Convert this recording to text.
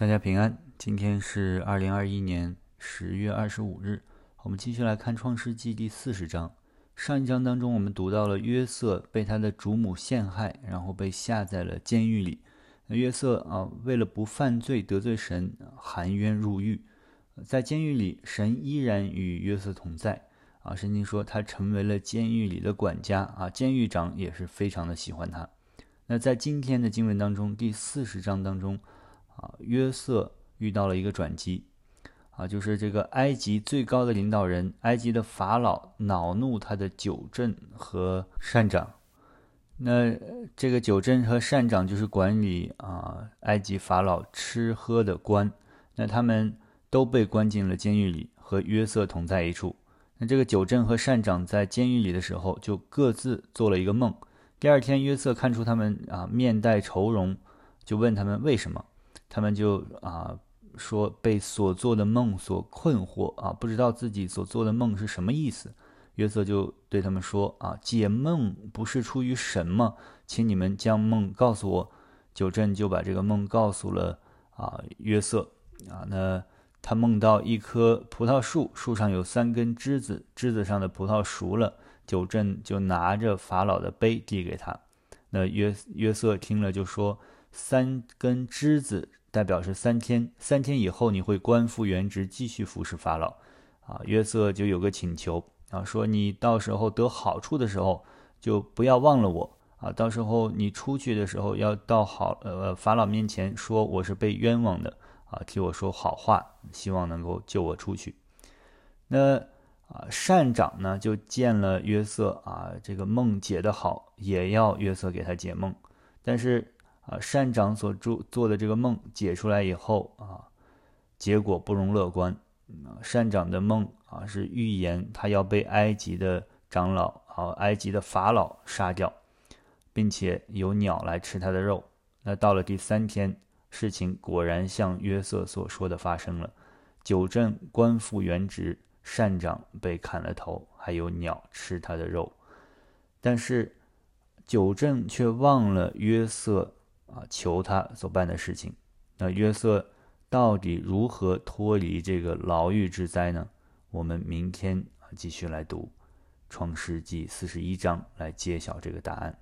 大家平安，今天是二零二一年十月二十五日，我们继续来看《创世纪》第四十章。上一章当中，我们读到了约瑟被他的主母陷害，然后被下在了监狱里。约瑟啊，为了不犯罪得罪神，含冤入狱。在监狱里，神依然与约瑟同在啊。圣经说他成为了监狱里的管家啊，监狱长也是非常的喜欢他。那在今天的经文当中，第四十章当中。啊，约瑟遇到了一个转机，啊，就是这个埃及最高的领导人，埃及的法老恼怒他的九镇和善长。那这个九镇和善长就是管理啊埃及法老吃喝的官，那他们都被关进了监狱里，和约瑟同在一处。那这个九镇和善长在监狱里的时候，就各自做了一个梦。第二天，约瑟看出他们啊面带愁容，就问他们为什么。他们就啊说被所做的梦所困惑啊，不知道自己所做的梦是什么意思。约瑟就对他们说啊，解梦不是出于神吗？请你们将梦告诉我。九正就把这个梦告诉了啊约瑟啊，那他梦到一棵葡萄树，树上有三根枝子，枝子上的葡萄熟了。九正就拿着法老的杯递给他。那约约瑟听了就说，三根枝子。代表是三天，三天以后你会官复原职，继续服侍法老。啊，约瑟就有个请求啊，说你到时候得好处的时候，就不要忘了我啊。到时候你出去的时候，要到好呃法老面前说我是被冤枉的啊，替我说好话，希望能够救我出去。那啊善长呢就见了约瑟啊，这个梦解得好，也要约瑟给他解梦，但是。啊，善长所做做的这个梦解出来以后啊，结果不容乐观。啊，善长的梦啊是预言他要被埃及的长老啊，埃及的法老杀掉，并且有鸟来吃他的肉。那到了第三天，事情果然像约瑟所说的发生了，九镇官复原职，善长被砍了头，还有鸟吃他的肉。但是九镇却忘了约瑟。啊，求他所办的事情。那约瑟到底如何脱离这个牢狱之灾呢？我们明天啊继续来读《创世纪》四十一章，来揭晓这个答案。